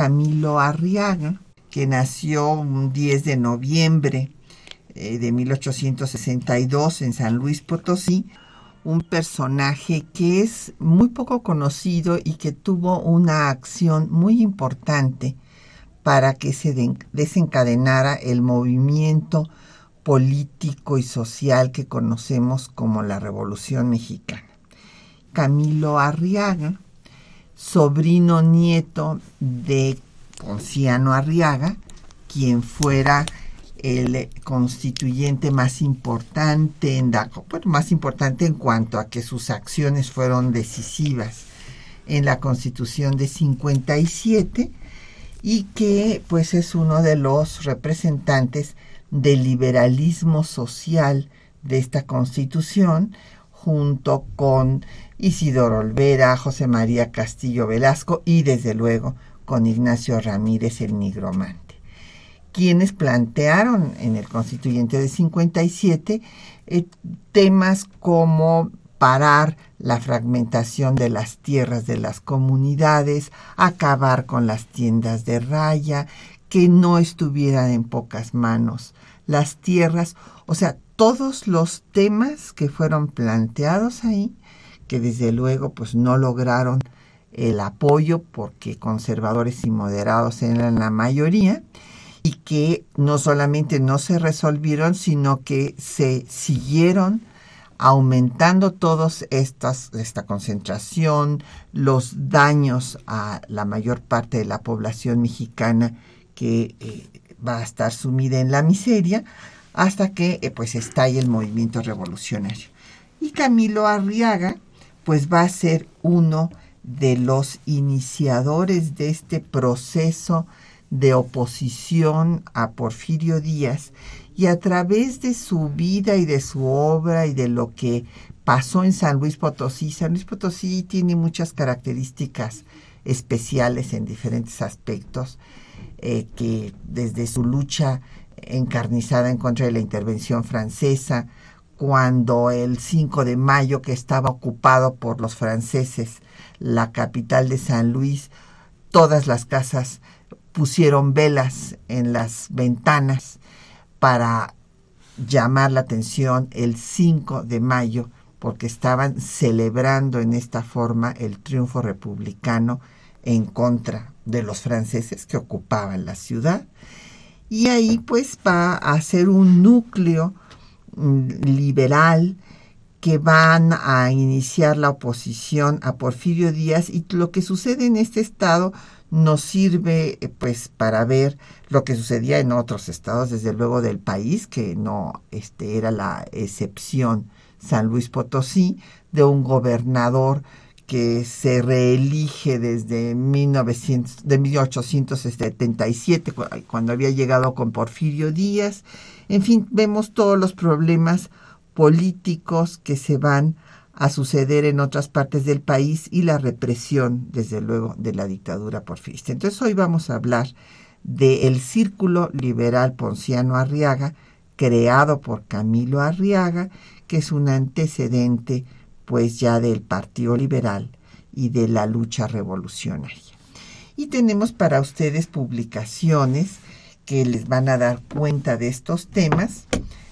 Camilo Arriaga, que nació un 10 de noviembre eh, de 1862 en San Luis Potosí, un personaje que es muy poco conocido y que tuvo una acción muy importante para que se desencadenara el movimiento político y social que conocemos como la Revolución Mexicana. Camilo Arriaga, sobrino nieto de Ponciano Arriaga, quien fuera el constituyente más importante en más importante en cuanto a que sus acciones fueron decisivas en la Constitución de 57 y que pues es uno de los representantes del liberalismo social de esta Constitución junto con Isidoro Olvera, José María Castillo Velasco y desde luego con Ignacio Ramírez el Nigromante quienes plantearon en el constituyente de 57 eh, temas como parar la fragmentación de las tierras de las comunidades, acabar con las tiendas de raya, que no estuvieran en pocas manos las tierras, o sea, todos los temas que fueron planteados ahí, que desde luego pues no lograron el apoyo porque conservadores y moderados eran la mayoría, y que no solamente no se resolvieron, sino que se siguieron aumentando todos estas esta concentración, los daños a la mayor parte de la población mexicana que eh, va a estar sumida en la miseria hasta que eh, pues estalle el movimiento revolucionario. Y Camilo Arriaga pues va a ser uno de los iniciadores de este proceso de oposición a Porfirio Díaz y a través de su vida y de su obra y de lo que pasó en San Luis Potosí. San Luis Potosí tiene muchas características especiales en diferentes aspectos eh, que desde su lucha encarnizada en contra de la intervención francesa, cuando el 5 de mayo que estaba ocupado por los franceses, la capital de San Luis, todas las casas pusieron velas en las ventanas para llamar la atención el 5 de mayo porque estaban celebrando en esta forma el triunfo republicano en contra de los franceses que ocupaban la ciudad. Y ahí pues va a ser un núcleo liberal que van a iniciar la oposición a Porfirio Díaz y lo que sucede en este estado nos sirve eh, pues para ver lo que sucedía en otros estados, desde luego del país, que no este, era la excepción San Luis Potosí, de un gobernador que se reelige desde 1900, de 1877, cuando había llegado con Porfirio Díaz. En fin, vemos todos los problemas políticos que se van a suceder en otras partes del país y la represión, desde luego, de la dictadura porfirista. Entonces hoy vamos a hablar del Círculo Liberal Ponciano Arriaga, creado por Camilo Arriaga, que es un antecedente pues ya del Partido Liberal y de la lucha revolucionaria. Y tenemos para ustedes publicaciones que les van a dar cuenta de estos temas.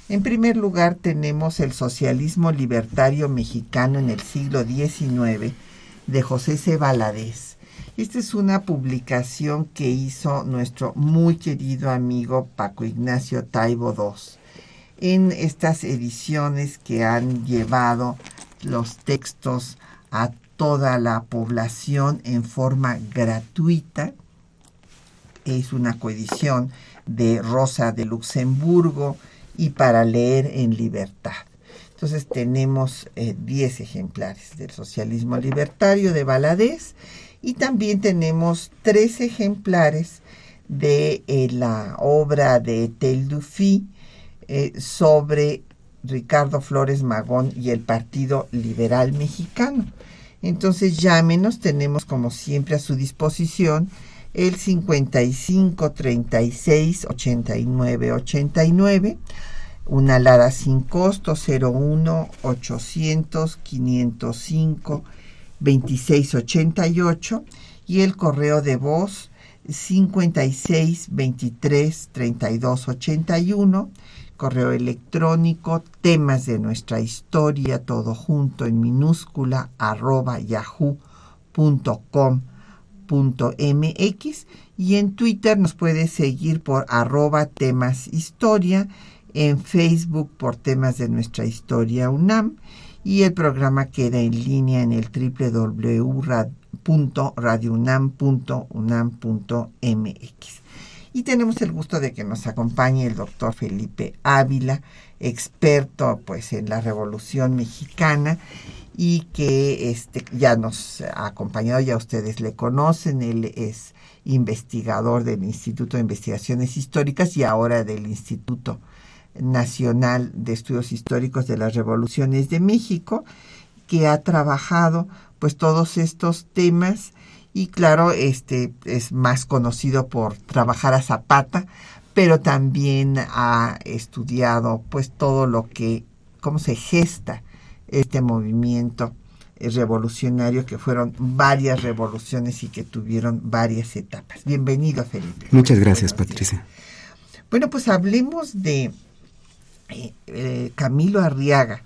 En primer lugar tenemos el socialismo libertario mexicano en el siglo XIX de José C. Valadez. Esta es una publicación que hizo nuestro muy querido amigo Paco Ignacio Taibo II en estas ediciones que han llevado los textos a toda la población en forma gratuita. Es una coedición de Rosa de Luxemburgo, y para leer en libertad. Entonces tenemos 10 ejemplares del Socialismo Libertario de Valadez y también tenemos tres ejemplares de la obra de Tel Dufy sobre Ricardo Flores Magón y el Partido Liberal Mexicano. Entonces llámenos, tenemos como siempre a su disposición el 55 36 89 89, una alada sin costo 01 800 505 26 88 y el correo de voz 56 23 32 81 correo electrónico, temas de nuestra historia, todo junto en minúscula, arroba yahoo.com.mx y en Twitter nos puede seguir por arroba temas historia, en Facebook por temas de nuestra historia UNAM y el programa queda en línea en el www.radiounam.unam.mx y tenemos el gusto de que nos acompañe el doctor Felipe Ávila, experto pues en la Revolución Mexicana y que este, ya nos ha acompañado, ya ustedes le conocen, él es investigador del Instituto de Investigaciones Históricas y ahora del Instituto Nacional de Estudios Históricos de las Revoluciones de México, que ha trabajado pues todos estos temas y claro, este es más conocido por trabajar a Zapata, pero también ha estudiado pues todo lo que cómo se gesta este movimiento revolucionario que fueron varias revoluciones y que tuvieron varias etapas. Bienvenido, Felipe. Muchas gracias, Patricia. Bueno, pues hablemos de eh, eh, Camilo Arriaga,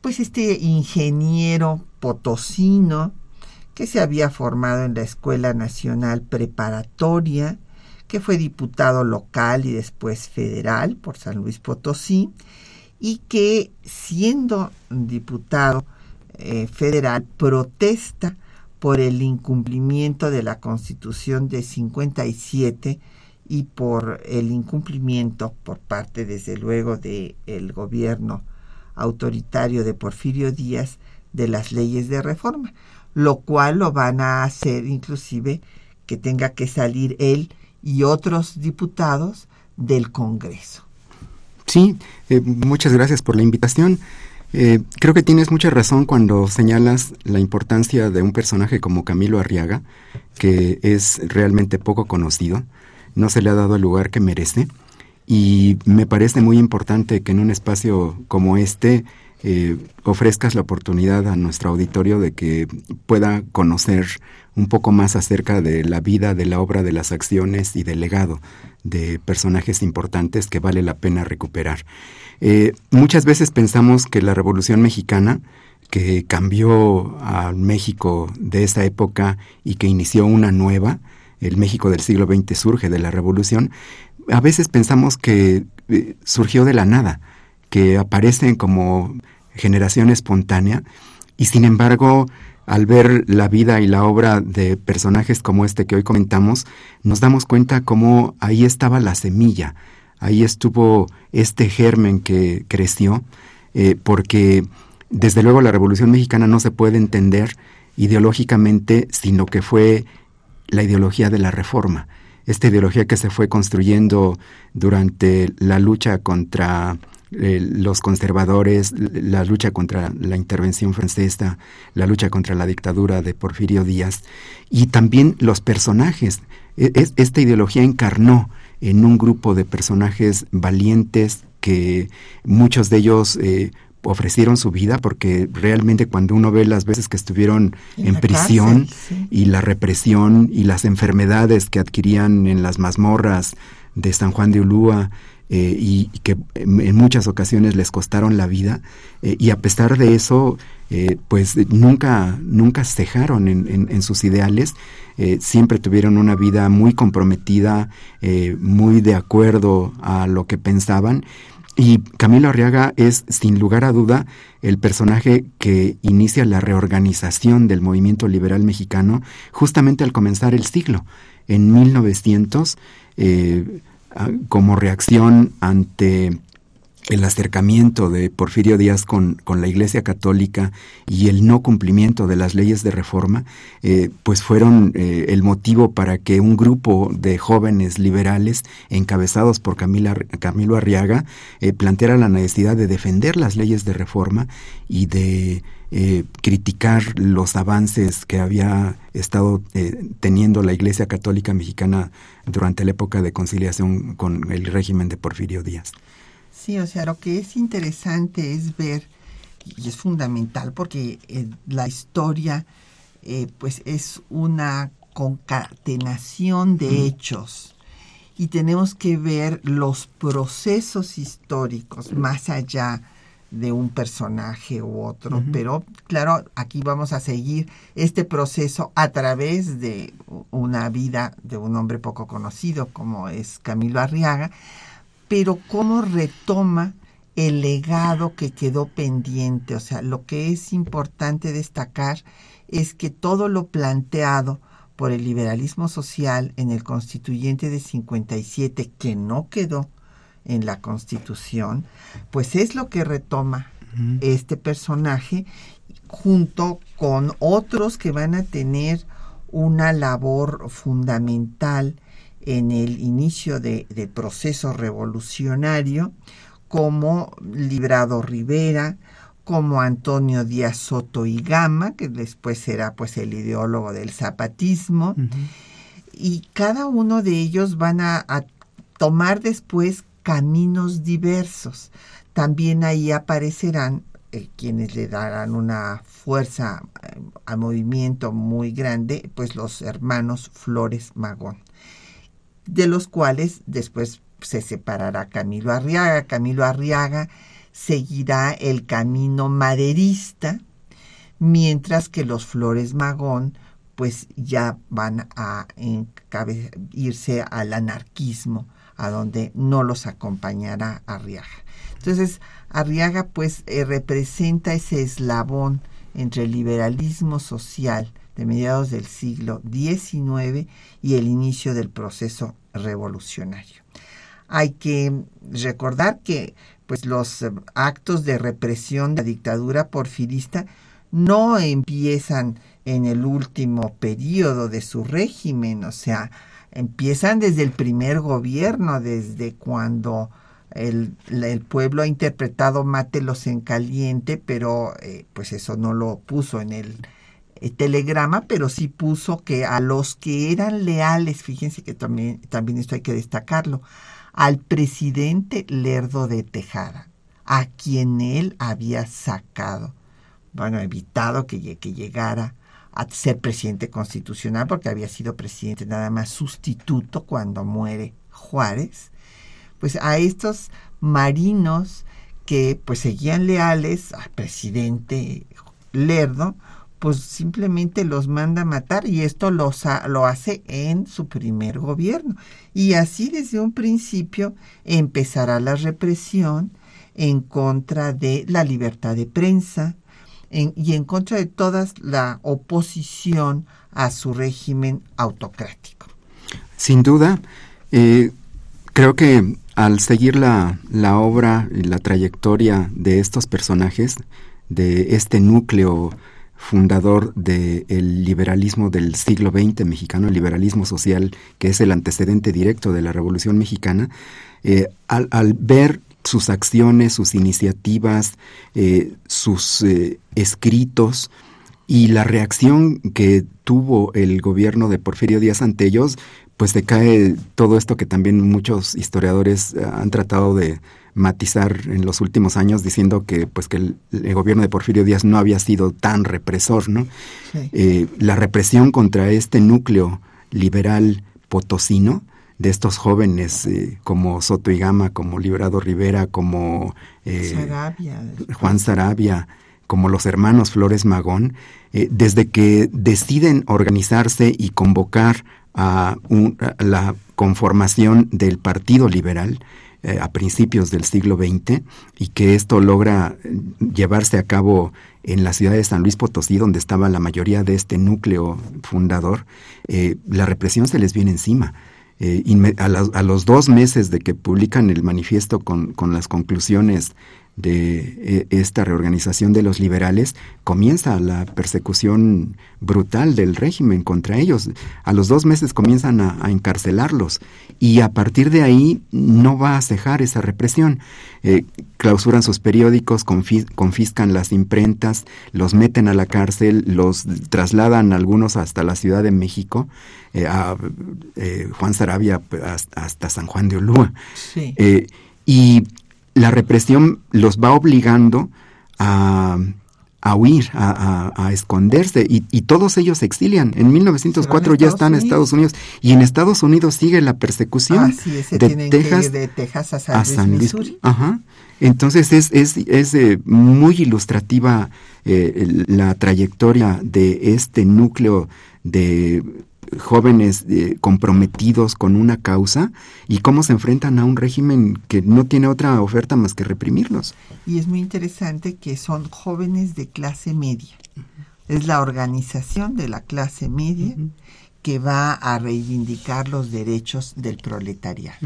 pues este ingeniero potosino que se había formado en la Escuela Nacional Preparatoria, que fue diputado local y después federal por San Luis Potosí, y que siendo diputado eh, federal protesta por el incumplimiento de la Constitución de 57 y por el incumplimiento por parte, desde luego, del el gobierno autoritario de Porfirio Díaz de las leyes de reforma lo cual lo van a hacer inclusive que tenga que salir él y otros diputados del Congreso. Sí, eh, muchas gracias por la invitación. Eh, creo que tienes mucha razón cuando señalas la importancia de un personaje como Camilo Arriaga, que es realmente poco conocido, no se le ha dado el lugar que merece, y me parece muy importante que en un espacio como este ofrezcas la oportunidad a nuestro auditorio de que pueda conocer un poco más acerca de la vida, de la obra, de las acciones y del legado de personajes importantes que vale la pena recuperar. Eh, muchas veces pensamos que la Revolución Mexicana, que cambió a México de esa época y que inició una nueva, el México del siglo XX surge de la Revolución, a veces pensamos que eh, surgió de la nada, que aparecen como generación espontánea. Y sin embargo al ver la vida y la obra de personajes como este que hoy comentamos, nos damos cuenta cómo ahí estaba la semilla, ahí estuvo este germen que creció, eh, porque desde luego la Revolución Mexicana no se puede entender ideológicamente, sino que fue la ideología de la reforma, esta ideología que se fue construyendo durante la lucha contra eh, los conservadores, la lucha contra la intervención francesa, la lucha contra la dictadura de Porfirio Díaz y también los personajes. E, esta ideología encarnó en un grupo de personajes valientes que muchos de ellos eh, ofrecieron su vida porque realmente cuando uno ve las veces que estuvieron en, prisión y la represión y las enfermedades que adquirían en las mazmorras de San Juan de Ulúa eh, y, que en muchas ocasiones les costaron la vida eh, y a pesar de eso eh, pues nunca nunca cejaron en, sus ideales siempre tuvieron una vida muy comprometida muy de acuerdo a lo que pensaban y Camilo Arriaga es sin lugar a duda el personaje que inicia la reorganización del movimiento liberal mexicano justamente al comenzar el siglo. En 1900 como reacción ante el acercamiento de Porfirio Díaz con, con, la Iglesia Católica y el no cumplimiento de las leyes de reforma, eh, pues fueron eh, el motivo para que un grupo de jóvenes liberales, encabezados por Camilo Arriaga, eh, planteara la necesidad de defender las leyes de reforma y de criticar los avances que había estado teniendo la Iglesia Católica Mexicana durante la época de conciliación con el régimen de Porfirio Díaz. Sí, o sea, lo que es interesante es ver, y es fundamental porque eh, la historia eh, pues es una concatenación de hechos. Y tenemos que ver los procesos históricos más allá de un personaje u otro, pero claro, aquí vamos a seguir este proceso a través de una vida de un hombre poco conocido como es Camilo Arriaga, pero cómo retoma el legado que quedó pendiente. O sea, lo que es importante destacar es que todo lo planteado por el liberalismo social en el constituyente de 57, que no quedó en la constitución, pues es lo que retoma este personaje junto con otros que van a tener una labor fundamental en el inicio del proceso revolucionario, como Librado Rivera, como Antonio Díaz Soto y Gama, que después será pues el ideólogo del zapatismo, y cada uno de ellos van a, tomar después caminos diversos. También ahí aparecerán eh, quienes le darán una fuerza eh, al movimiento muy grande, pues los hermanos Flores Magón de los cuales después se separará Camilo Arriaga. Camilo Arriaga seguirá el camino maderista, mientras que los Flores Magón pues ya van a irse al anarquismo, a donde no los acompañará Arriaga. Entonces, Arriaga pues eh, representa ese eslabón entre el liberalismo social de mediados del siglo XIX y el inicio del proceso revolucionario. Hay que recordar que pues, los eh, actos de represión de la dictadura porfirista no empiezan en el último periodo de su régimen, o sea, empiezan desde el primer gobierno, desde cuando el, pueblo ha interpretado Mátelos en caliente, pero eh, pues eso no lo puso en el eh, telegrama, pero sí puso que a los que eran leales, fíjense que también, también esto hay que destacarlo, al presidente Lerdo de Tejada, a quien él había sacado, bueno, evitado que, que llegara a ser presidente constitucional, porque había sido presidente nada más sustituto cuando muere Juárez, pues a estos marinos que pues seguían leales al presidente Lerdo, pues simplemente los manda a matar y esto lo hace en su primer gobierno. Y así desde un principio empezará la represión en contra de la libertad de prensa y en contra de toda la oposición a su régimen autocrático. Sin duda, eh, creo que al seguir la, la obra y la trayectoria de estos personajes, de este núcleo fundador del liberalismo del siglo XX mexicano, el liberalismo social, que es el antecedente directo de la Revolución Mexicana, eh, al, ver sus acciones, sus iniciativas, eh, sus eh, escritos y la reacción que tuvo el gobierno de Porfirio Díaz ante ellos, pues decae todo esto que también muchos historiadores han tratado de, matizar en los últimos años diciendo que pues que el, gobierno de Porfirio Díaz no había sido tan represor, ¿no? Eh, la represión contra este núcleo liberal potosino de estos jóvenes eh, como Soto y Gama, como Librado Rivera, como eh, Juan Sarabia, como los hermanos Flores Magón, desde que deciden organizarse y convocar a, a la conformación del Partido Liberal, eh, a principios del siglo XX y que esto logra eh, llevarse a cabo en la ciudad de San Luis Potosí, donde estaba la mayoría de este núcleo fundador, eh, la represión se les viene encima. eh, a, los dos meses de que publican el manifiesto con, con las conclusiones de eh, esta reorganización de los liberales, comienza la persecución brutal del régimen contra ellos. A los dos meses comienzan a, encarcelarlos y a partir de ahí no va a cejar esa represión. Eh, clausuran sus periódicos, confiscan las imprentas, los meten a la cárcel, los trasladan algunos hasta la Ciudad de México, eh, a Juan Sarabia hasta, San Juan de Olúa. y la represión los va obligando a, huir, a, esconderse, y, todos ellos se exilian. En 1904 ya están en Estados Unidos, y en Estados Unidos sigue la persecución de, Texas, de Texas a San, Luis, Ajá. Entonces es, es, es eh, muy ilustrativa eh, la trayectoria de este núcleo de jóvenes eh, comprometidos con una causa y cómo se enfrentan a un régimen que no tiene otra oferta más que reprimirlos. Y es muy interesante que son jóvenes de clase media. Es la organización de la clase media que va a reivindicar los derechos del proletariado.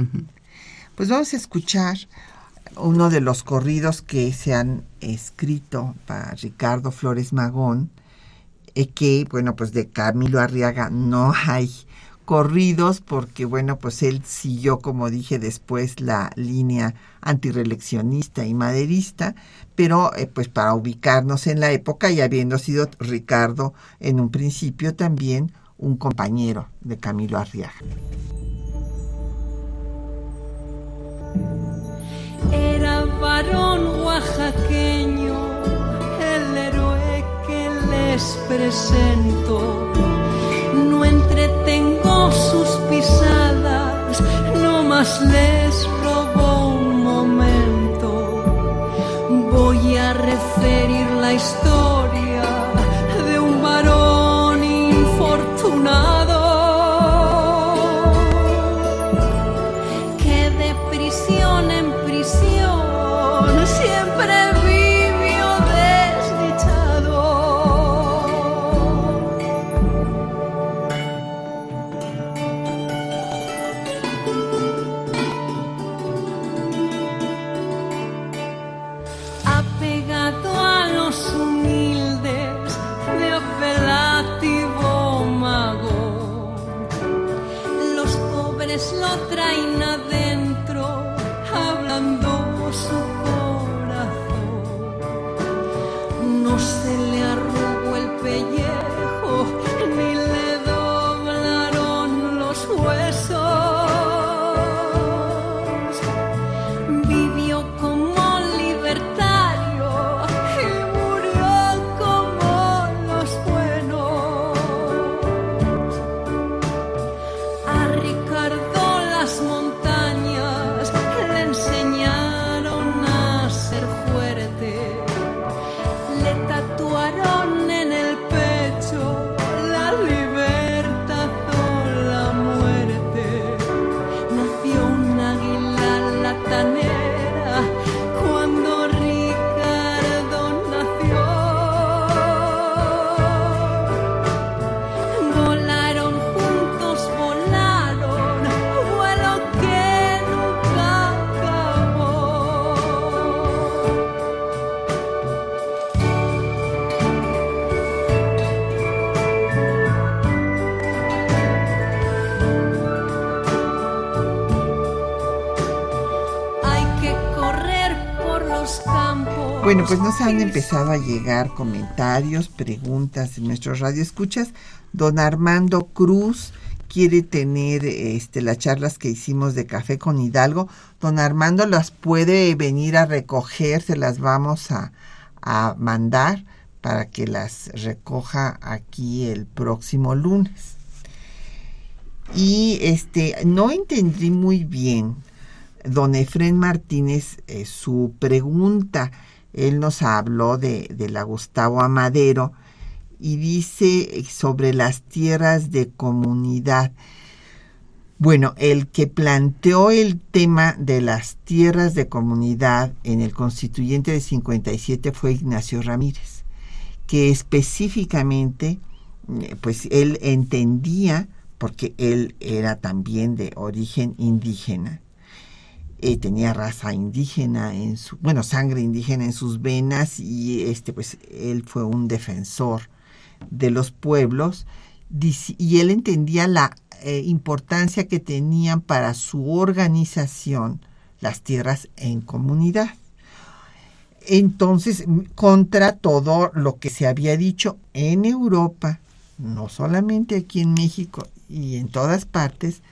Pues vamos a escuchar uno de los corridos que se han escrito para Ricardo Flores Magón, que, bueno, pues de Camilo Arriaga no hay corridos porque, bueno, pues él siguió, como dije después, la línea antireleccionista y maderista, pero eh, pues para ubicarnos en la época y habiendo sido Ricardo en un principio también un compañero de Camilo Arriaga. Era varón oaxaqueño les presento. No entretengo sus pisadas, no más les robo un momento. Voy a referir la historia Bueno, pues nos han empezado a llegar comentarios, preguntas en nuestros radioescuchas. Don Armando Cruz quiere tener este, las charlas que hicimos de café con Hidalgo. Don Armando las puede venir a recoger, se las vamos a, a mandar para que las recoja aquí el próximo lunes. Y este, no entendí muy bien, don Efren Martínez, eh, su pregunta él nos habló de, la Gustavo Amadero y dice sobre las tierras de comunidad. Bueno, el que planteó el tema de las tierras de comunidad en el constituyente de 57 fue Ignacio Ramírez, que específicamente, pues él entendía porque él era también de origen indígena. Eh, tenía raza indígena en su, bueno, sangre indígena en sus venas y este, pues, él fue un defensor de los pueblos y él entendía la eh, importancia que tenían para su organización las tierras en comunidad. Entonces, contra todo lo que se había dicho en Europa, no solamente aquí en México y en todas partes,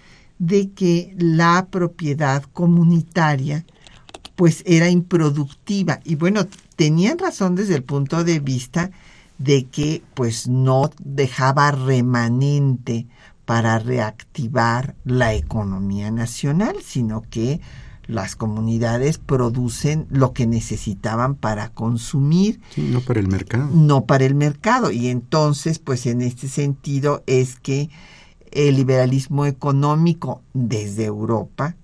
de que la propiedad comunitaria pues era improductiva y bueno, tenían razón desde el punto de vista de que pues no dejaba remanente para reactivar la economía nacional, sino que las comunidades producen lo que necesitaban para consumir. no para el mercado. No para el mercado. Y entonces, pues en este sentido es que el liberalismo económico desde Europa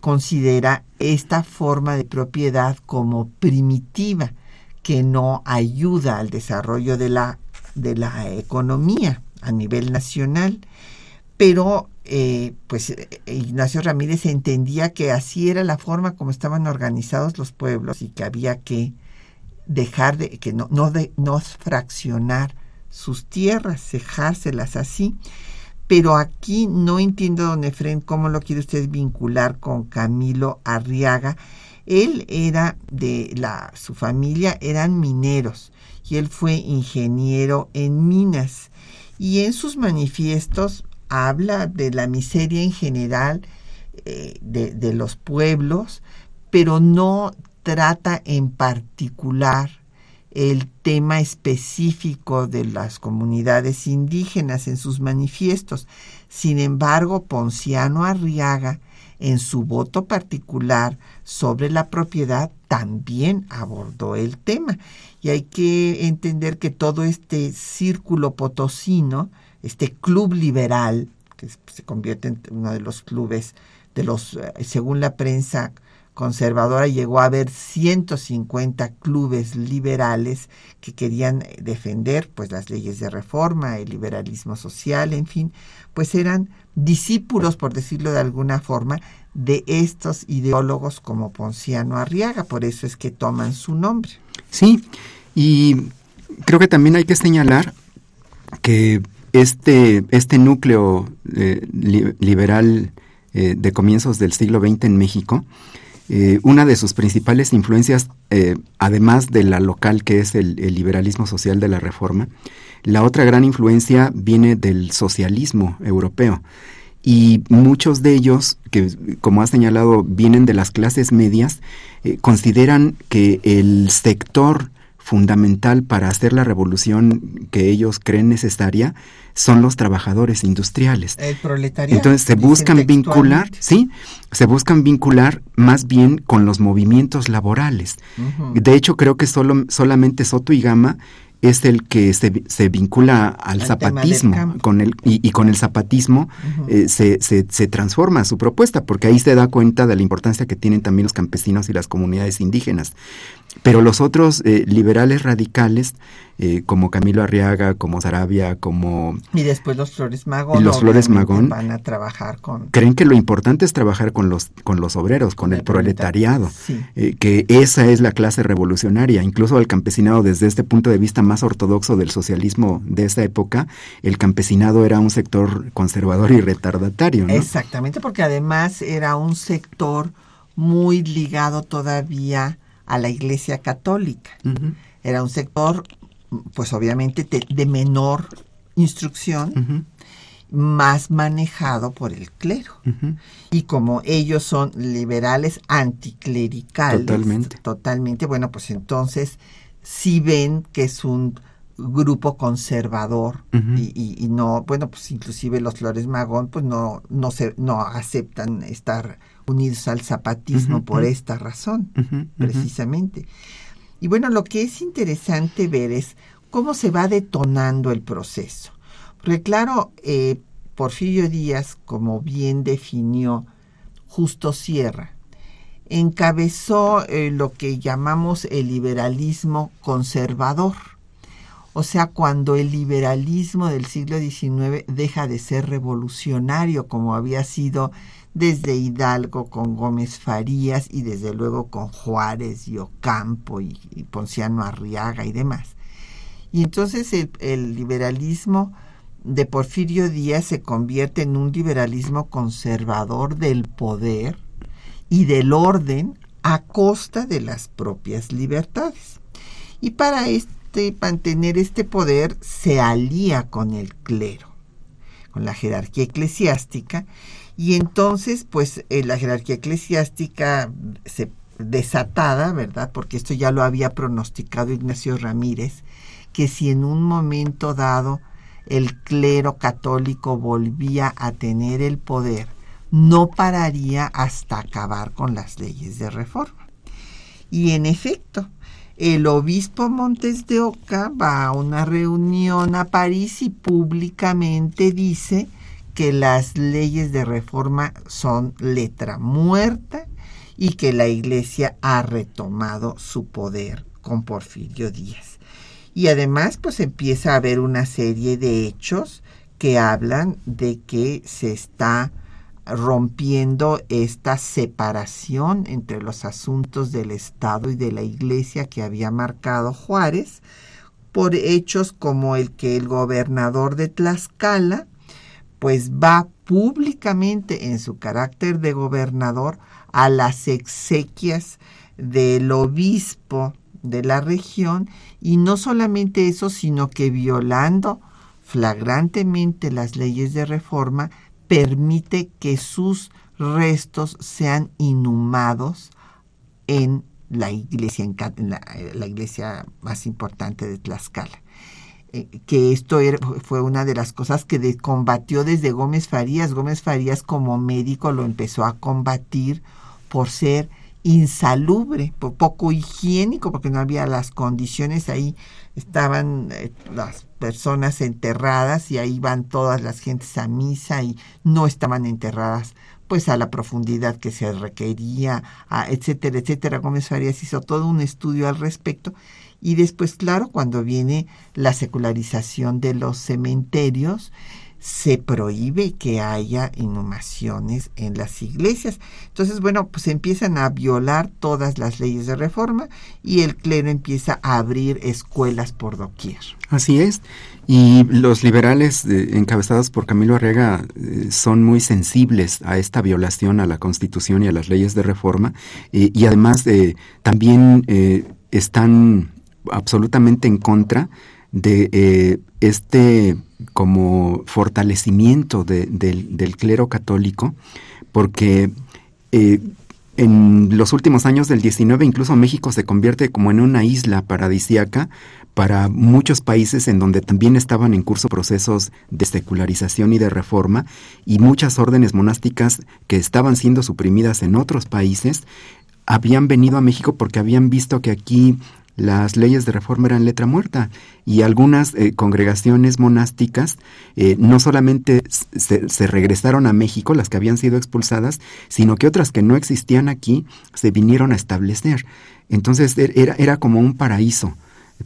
considera esta forma de propiedad como primitiva, que no ayuda al desarrollo de la, de la economía a nivel nacional. Pero eh, pues eh, Ignacio Ramírez entendía que así era la forma como estaban organizados los pueblos y que había que dejar de que no no de no fraccionar sus tierras, dejárselas así. Pero aquí no entiendo, don Efren, cómo lo quiere usted vincular con Camilo Arriaga. Él era de la, su familia eran mineros y él fue ingeniero en minas. Y en sus manifiestos habla de la miseria en general eh, de, los pueblos, pero no trata en particular el tema específico de las comunidades indígenas en sus manifiestos. Sin embargo, Ponciano Arriaga, en su voto particular sobre la propiedad, también abordó el tema. Y hay que entender que todo este círculo potosino este club liberal, que se convierte en uno de los clubes de los, eh, según la prensa conservadora, llegó a haber 150 clubes liberales que querían defender pues las leyes de reforma, el liberalismo social, en fin, pues eran discípulos, por decirlo de alguna forma, de estos ideólogos como Ponciano Arriaga, por eso es que toman su nombre. Sí, y creo que también hay que señalar que este, este núcleo eh, liberal eh, de comienzos del siglo XX en México, eh, una de sus principales influencias, además de la local que es el, liberalismo social de la Reforma, la otra gran influencia viene del socialismo europeo. Y muchos de ellos, que como ha señalado, vienen de las clases medias, consideran que el sector fundamental para hacer la revolución que ellos creen necesaria son los trabajadores industriales. El proletariado. Entonces se buscan vincular, sí, se buscan vincular más bien con los movimientos laborales. De hecho, creo que solo, solamente Soto y Gama es el que se, se vincula al, zapatismo con el, y, con el zapatismo eh, se, se, se, transforma su propuesta porque ahí se da cuenta de la importancia que tienen también los campesinos y las comunidades indígenas. Pero los otros eh, liberales radicales, eh, como Camilo Arriaga, como Sarabia, como... Y después los Flores Magón. los Flores Magón. Van a trabajar con... Creen que lo importante es trabajar con los, con los obreros, con, el, proletariado, eh, que esa es la clase revolucionaria. Incluso el campesinado, desde este punto de vista más ortodoxo del socialismo de esa época, el campesinado era un sector conservador y retardatario. Exactamente, porque además era un sector muy ligado todavía a la Iglesia Católica. Era un sector, pues obviamente, de, menor instrucción, más manejado por el clero. Y como ellos son liberales anticlericales, totalmente. totalmente, bueno, pues entonces si ven que es un grupo conservador y, y, no, bueno, pues inclusive los Flores Magón, pues no, no, se, no aceptan estar unidos al zapatismo por esta razón, precisamente. Y bueno, lo que es interesante ver es cómo se va detonando el proceso. Porque claro, eh, Porfirio Díaz, como bien definió Justo Sierra, encabezó eh, lo que llamamos el liberalismo conservador o sea, cuando el liberalismo del siglo XIX deja de ser revolucionario como había sido desde Hidalgo con Gómez Farías y desde luego con Juárez y Ocampo y, Ponciano Arriaga y demás. Y entonces el, liberalismo de Porfirio Díaz se convierte en un liberalismo conservador del poder y del orden a costa de las propias libertades. Y para este, mantener este poder se alía con el clero, con la jerarquía eclesiástica, y entonces pues eh, la jerarquía eclesiástica se desatada, ¿verdad? Porque esto ya lo había pronosticado Ignacio Ramírez, que si en un momento dado el clero católico volvía a tener el poder, no pararía hasta acabar con las leyes de reforma. Y en efecto, el obispo Montes de Oca va a una reunión a París y públicamente dice que las leyes de reforma son letra muerta y que la iglesia ha retomado su poder con Porfirio Díaz. Y además, pues empieza a haber una serie de hechos que hablan de que se está rompiendo esta separación entre los asuntos del Estado y de la Iglesia que había marcado Juárez, por hechos como el que el gobernador de Tlaxcala pues va públicamente en su carácter de gobernador a las exequias del obispo de la región y no solamente eso, sino que violando flagrantemente las leyes de reforma, permite que sus restos sean inhumados en la iglesia, en la, iglesia más importante de Tlaxcala. Eh, que esto fue una de las cosas que combatió desde Gómez Farías. Gómez Farías como médico lo empezó a combatir por ser insalubre, poco higiénico, porque no había las condiciones ahí, estaban eh, las personas enterradas y ahí van todas las gentes a misa y no estaban enterradas pues a la profundidad que se requería, etcétera, etcétera. Gómez Farías hizo todo un estudio al respecto y después, claro, cuando viene la secularización de los cementerios, se prohíbe que haya inhumaciones en las iglesias. Entonces, bueno, pues empiezan a violar todas las leyes de reforma y el clero empieza a abrir escuelas por doquier. Así es. Y los liberales eh, encabezados por Camilo Arriaga eh, son muy sensibles a esta violación a la Constitución y a las leyes de reforma eh, y además también están absolutamente en contra de este como fortalecimiento del, clero católico, porque eh, en los últimos años del 19 incluso México se convierte como en una isla paradisiaca para muchos países en donde también estaban en curso procesos de secularización y de reforma y muchas órdenes monásticas que estaban siendo suprimidas en otros países habían venido a México porque habían visto que aquí las leyes de reforma eran letra muerta y algunas eh, congregaciones monásticas eh, no solamente se, regresaron a México, las que habían sido expulsadas, sino que otras que no existían aquí se vinieron a establecer. Entonces er, era, era como un paraíso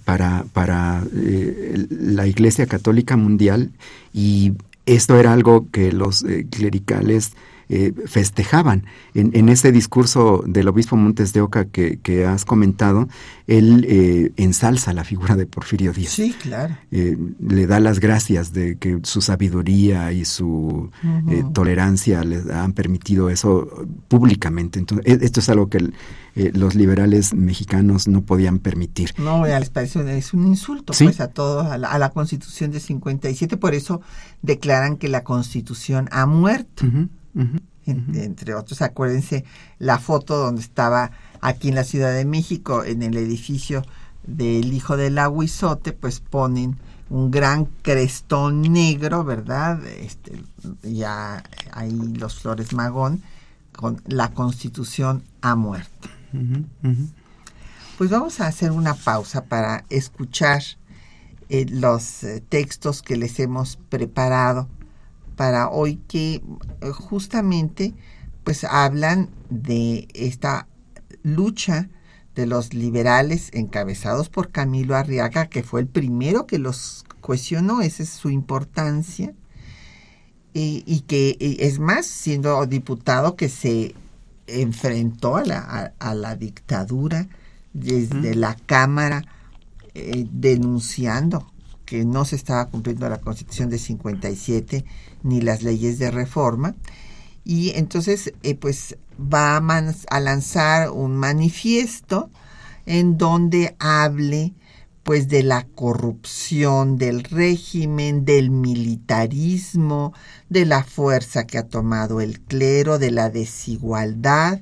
para, para eh, la Iglesia Católica Mundial y esto era algo que los clericales eh, festejaban. En, en, ese discurso del obispo Montes de Oca que, has comentado, él eh, ensalza la figura de Porfirio Díaz. Sí, claro. Eh, le da las gracias de que su sabiduría y su tolerancia le han permitido eso públicamente. Entonces, e, esto es algo que los liberales mexicanos no podían permitir. No, les parece es un insulto pues a todos, a la, a la, Constitución de 57, por eso declaran que la Constitución ha muerto entre otros, acuérdense la foto donde estaba aquí en la Ciudad de México, en el edificio del hijo del aguizote, pues ponen un gran crestón negro, ¿verdad? Este, ya ahí los flores magón, con la constitución ha muerto. Pues vamos a hacer una pausa para escuchar eh, los eh, textos que les hemos preparado para hoy que eh, justamente pues hablan de esta lucha de los liberales encabezados por Camilo Arriaga, que fue el primero que los cuestionó, esa es su importancia, y, que es más, siendo diputado que se enfrentó a la, a, la dictadura desde la Cámara eh, denunciando que no se estaba cumpliendo la Constitución de 57 ni las leyes de reforma. Y entonces, eh, pues va a, a, lanzar un manifiesto en donde hable pues de la corrupción del régimen, del militarismo, de la fuerza que ha tomado el clero, de la desigualdad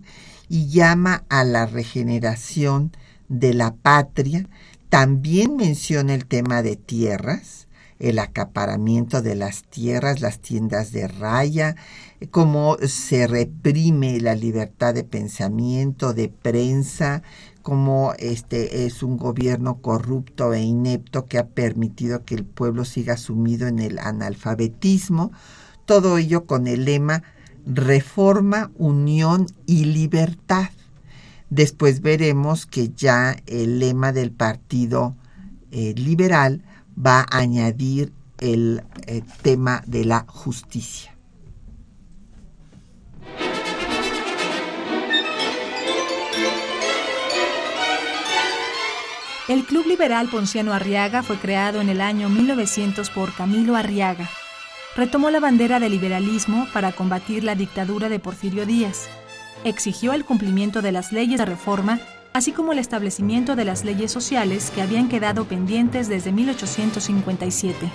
y llama a la regeneración de la patria. También menciona el tema de tierras, el acaparamiento de las tierras, las tiendas de raya, cómo se reprime la libertad de pensamiento, de prensa, como este es un gobierno corrupto e inepto que ha permitido que el pueblo siga sumido en el analfabetismo, todo ello con el lema reforma, unión y libertad. Después veremos que ya el lema del Partido eh, Liberal va a añadir el eh, tema de la justicia. El Club Liberal Ponciano Arriaga fue creado en el año 1900 por Camilo Arriaga. Retomó la bandera del liberalismo para combatir la dictadura de Porfirio Díaz. Exigió el cumplimiento de las leyes de reforma, así como el establecimiento de las leyes sociales que habían quedado pendientes desde 1857.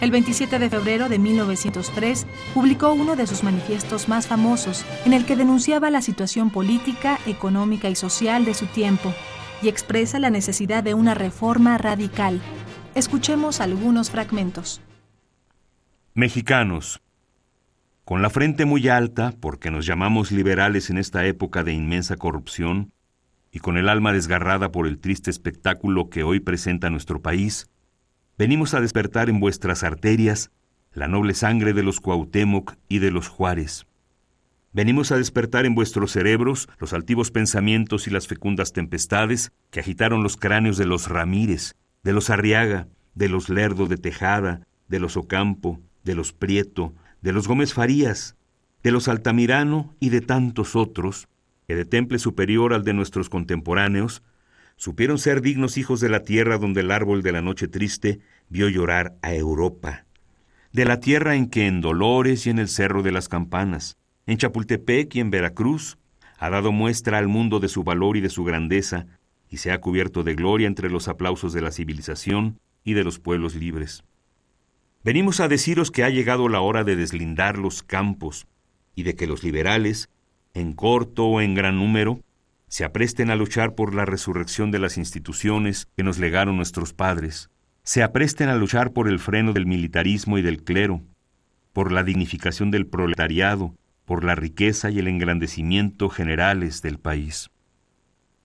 El 27 de febrero de 1903 publicó uno de sus manifiestos más famosos, en el que denunciaba la situación política, económica y social de su tiempo, y expresa la necesidad de una reforma radical. Escuchemos algunos fragmentos. Mexicanos, con la frente muy alta, porque nos llamamos liberales en esta época de inmensa corrupción, y con el alma desgarrada por el triste espectáculo que hoy presenta nuestro país, venimos a despertar en vuestras arterias la noble sangre de los Cuauhtémoc y de los Juárez. Venimos a despertar en vuestros cerebros los altivos pensamientos y las fecundas tempestades que agitaron los cráneos de los Ramírez, de los Arriaga, de los Lerdo de Tejada, de los Ocampo, de los Prieto, de los Gómez Farías, de los Altamirano y de tantos otros, que de temple superior al de nuestros contemporáneos, supieron ser dignos hijos de la tierra donde el árbol de la noche triste vio llorar a Europa, de la tierra en que en Dolores y en el Cerro de las Campanas, en Chapultepec y en Veracruz, ha dado muestra al mundo de su valor y de su grandeza, y se ha cubierto de gloria entre los aplausos de la civilización y de los pueblos libres. Venimos a deciros que ha llegado la hora de deslindar los campos y de que los liberales, en corto o en gran número, se apresten a luchar por la resurrección de las instituciones que nos legaron nuestros padres, se apresten a luchar por el freno del militarismo y del clero, por la dignificación del proletariado por la riqueza y el engrandecimiento generales del país.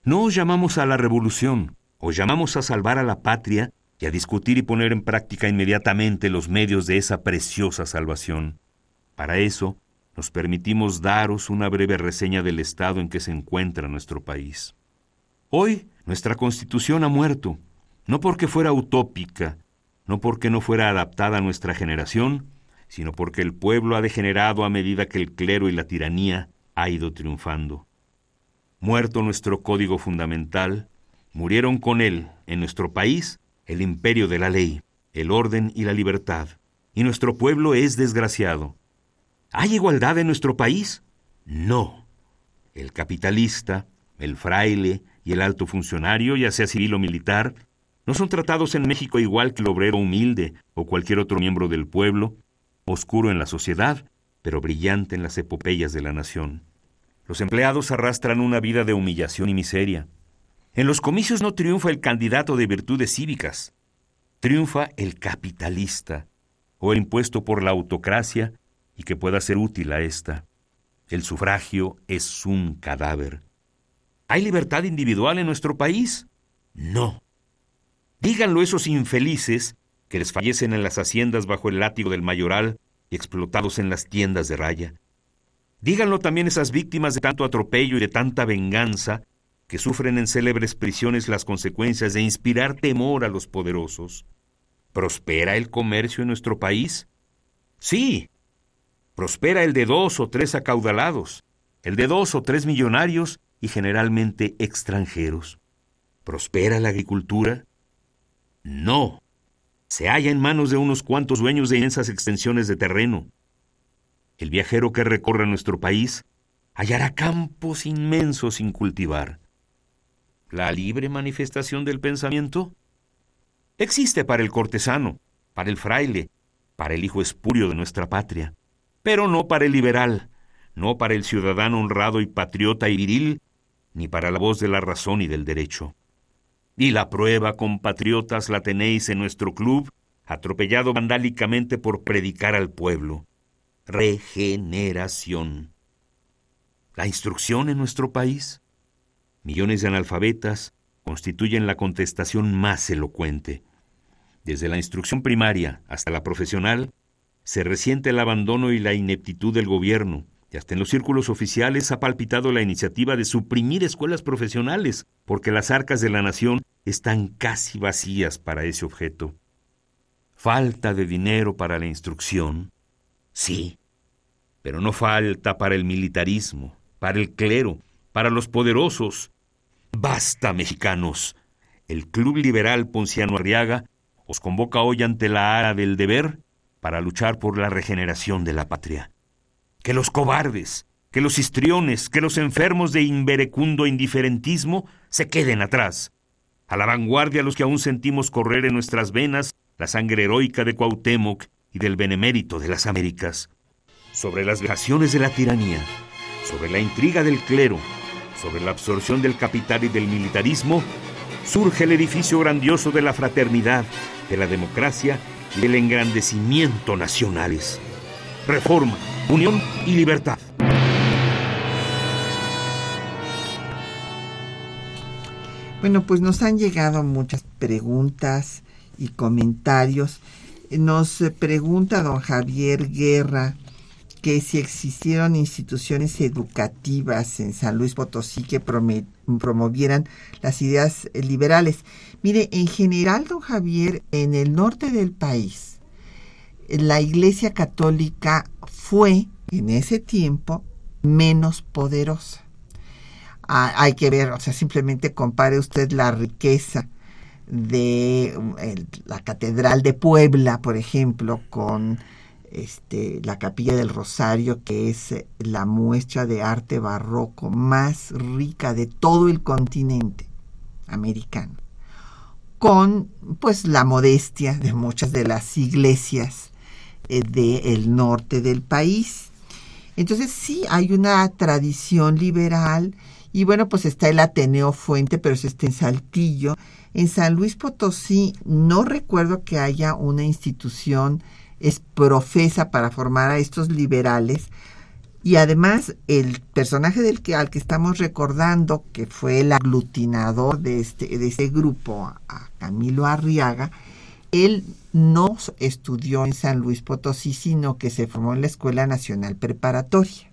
No os llamamos a la revolución, os llamamos a salvar a la patria y a discutir y poner en práctica inmediatamente los medios de esa preciosa salvación. Para eso, nos permitimos daros una breve reseña del estado en que se encuentra nuestro país. Hoy nuestra constitución ha muerto, no porque fuera utópica, no porque no fuera adaptada a nuestra generación, sino porque el pueblo ha degenerado a medida que el clero y la tiranía ha ido triunfando. Muerto nuestro código fundamental, murieron con él, en nuestro país, el imperio de la ley, el orden y la libertad, y nuestro pueblo es desgraciado. ¿Hay igualdad en nuestro país? No. El capitalista, el fraile y el alto funcionario, ya sea civil o militar, no son tratados en México igual que el obrero humilde o cualquier otro miembro del pueblo, oscuro en la sociedad, pero brillante en las epopeyas de la nación. Los empleados arrastran una vida de humillación y miseria. En los comicios no triunfa el candidato de virtudes cívicas, triunfa el capitalista, o el impuesto por la autocracia y que pueda ser útil a ésta. El sufragio es un cadáver. ¿Hay libertad individual en nuestro país? No. Díganlo esos infelices que les fallecen en las haciendas bajo el látigo del mayoral y explotados en las tiendas de raya. Díganlo también esas víctimas de tanto atropello y de tanta venganza que sufren en célebres prisiones las consecuencias de inspirar temor a los poderosos. ¿Prospera el comercio en nuestro país? Sí. Prospera el de dos o tres acaudalados, el de dos o tres millonarios y generalmente extranjeros. ¿Prospera la agricultura? No. Se halla en manos de unos cuantos dueños de inmensas extensiones de terreno. El viajero que recorra nuestro país hallará campos inmensos sin cultivar. ¿La libre manifestación del pensamiento? Existe para el cortesano, para el fraile, para el hijo espurio de nuestra patria, pero no para el liberal, no para el ciudadano honrado y patriota y viril, ni para la voz de la razón y del derecho. Y la prueba, compatriotas, la tenéis en nuestro club, atropellado vandálicamente por predicar al pueblo. Regeneración. La instrucción en nuestro país. Millones de analfabetas constituyen la contestación más elocuente. Desde la instrucción primaria hasta la profesional, se resiente el abandono y la ineptitud del gobierno, y hasta en los círculos oficiales ha palpitado la iniciativa de suprimir escuelas profesionales, porque las arcas de la nación están casi vacías para ese objeto. Falta de dinero para la instrucción, sí, pero no falta para el militarismo, para el clero, para los poderosos. Basta, mexicanos. El Club Liberal Ponciano Arriaga os convoca hoy ante la ara del deber para luchar por la regeneración de la patria que los cobardes, que los histriones, que los enfermos de inverecundo indiferentismo se queden atrás. A la vanguardia los que aún sentimos correr en nuestras venas la sangre heroica de Cuauhtémoc y del benemérito de las Américas. Sobre las vejaciones de la tiranía, sobre la intriga del clero, sobre la absorción del capital y del militarismo, surge el edificio grandioso de la fraternidad, de la democracia del engrandecimiento nacionales. Reforma, unión y libertad. Bueno, pues nos han llegado muchas preguntas y comentarios. Nos pregunta don Javier Guerra que si existieron instituciones educativas en San Luis Potosí que promovieran las ideas liberales. Mire, en general, don Javier, en el norte del país, la Iglesia Católica fue en ese tiempo menos poderosa. Ah, hay que ver, o sea, simplemente compare usted la riqueza de la Catedral de Puebla, por ejemplo, con este, la Capilla del Rosario, que es eh, la muestra de arte barroco más rica de todo el continente americano, con pues la modestia de muchas de las iglesias eh, del norte del país. Entonces sí hay una tradición liberal y bueno, pues está el Ateneo Fuente, pero eso está en Saltillo. En San Luis Potosí no recuerdo que haya una institución es profesa para formar a estos liberales y además el personaje del que al que estamos recordando que fue el aglutinador de este de este grupo a Camilo Arriaga él no estudió en San Luis Potosí, sino que se formó en la Escuela Nacional Preparatoria.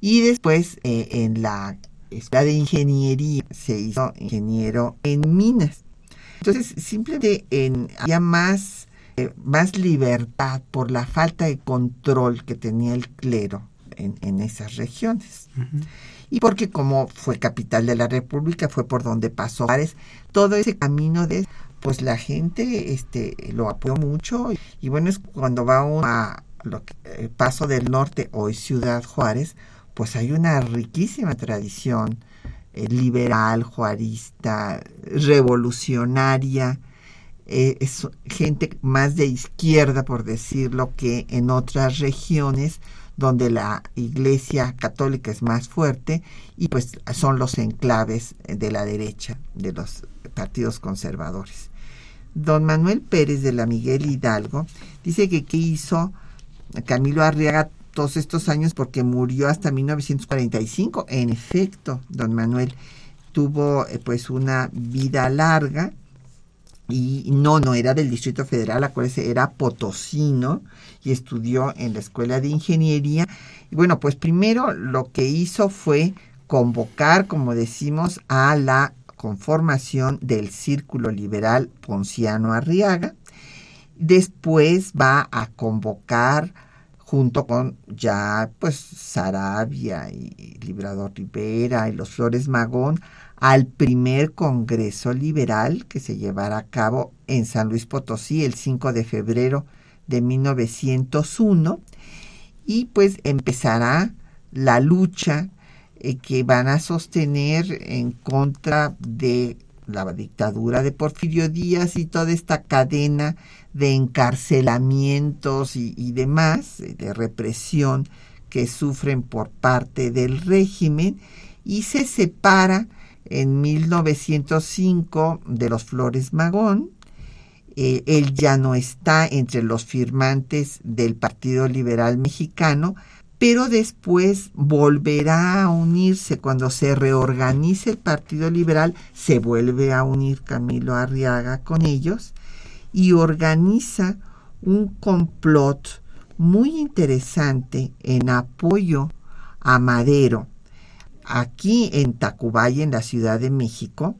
Y después eh, en la Escuela de Ingeniería se hizo ingeniero en minas. Entonces, simplemente en, había más, eh, más libertad por la falta de control que tenía el clero en, esas regiones. Y porque como fue capital de la República, fue por donde pasó todo ese camino de pues la gente este, lo apoyó mucho. Y bueno, es cuando va a lo que, eh, Paso del Norte, hoy Ciudad Juárez, pues hay una riquísima tradición eh, liberal, juarista, revolucionaria, eh, es gente más de izquierda, por decirlo, que en otras regiones donde la iglesia católica es más fuerte y pues son los enclaves de la derecha, de los partidos conservadores. Don Manuel Pérez de la Miguel Hidalgo dice que qué hizo Camilo Arriaga todos estos años porque murió hasta 1945. En efecto, don Manuel tuvo eh, pues una vida larga y no, no era del Distrito Federal, acuérdese, era potosino y estudió en la Escuela de Ingeniería. Y bueno, pues primero lo que hizo fue convocar, como decimos, a la conformación del Círculo Liberal Ponciano Arriaga. Después va a convocar junto con ya pues Sarabia y Librador Rivera y los Flores Magón al primer Congreso Liberal que se llevará a cabo en San Luis Potosí el 5 de febrero de 1901 y pues empezará la lucha eh, que van a sostener en contra de la dictadura de Porfirio Díaz y toda esta cadena de encarcelamientos y, demás, eh, de represión que sufren por parte del régimen y se separa en 1905 de los Flores Magón. Eh, él ya no está entre los firmantes del Partido Liberal Mexicano, pero después volverá a unirse. Cuando se reorganice el Partido Liberal, se vuelve a unir Camilo Arriaga con ellos y organiza un complot muy interesante en apoyo a Madero, aquí en Tacubaya, en la Ciudad de México,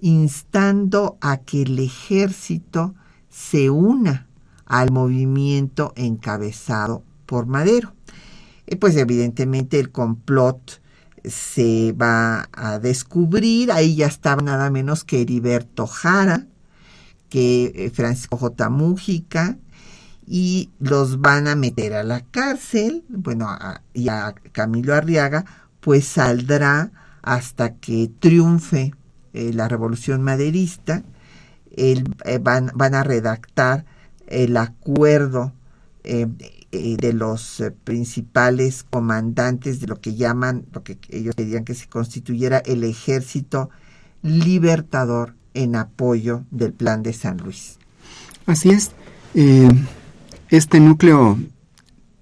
instando a que el ejército se una al movimiento encabezado por Madero. Y pues evidentemente el complot se va a descubrir, ahí ya estaba nada menos que Heriberto Jara, que eh, Francisco J. Mújica, y los van a meter a la cárcel, bueno, y a Camilo Arriaga, pues saldrá hasta que triunfe eh, la revolución maderista, eh, van, van, a redactar el acuerdo de los principales comandantes de lo que llaman, lo que ellos querían que se constituyera el ejército libertador en apoyo del plan de San Luis. Así es. Eh, este núcleo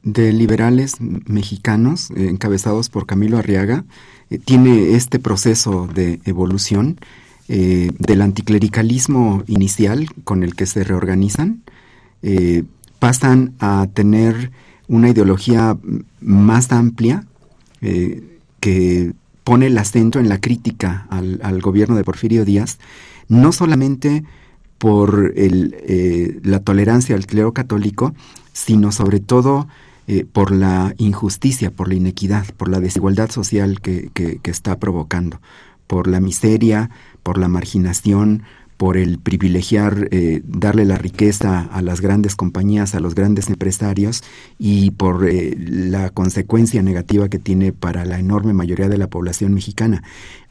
de liberales mexicanos, eh, encabezados por Camilo Arriaga, eh, tiene este proceso de evolución del anticlericalismo inicial con el que se reorganizan, pasan a tener una ideología más amplia que pone el acento en la crítica al, gobierno de Porfirio Díaz no solamente por eh, la tolerancia al clero católico, sino sobre todo eh, por la injusticia, por la inequidad, por la desigualdad social que, está provocando, por la miseria, por la marginación, por el privilegiar, eh, darle la riqueza a las grandes compañías, a los grandes empresarios y por la consecuencia negativa que tiene para la enorme mayoría de la población mexicana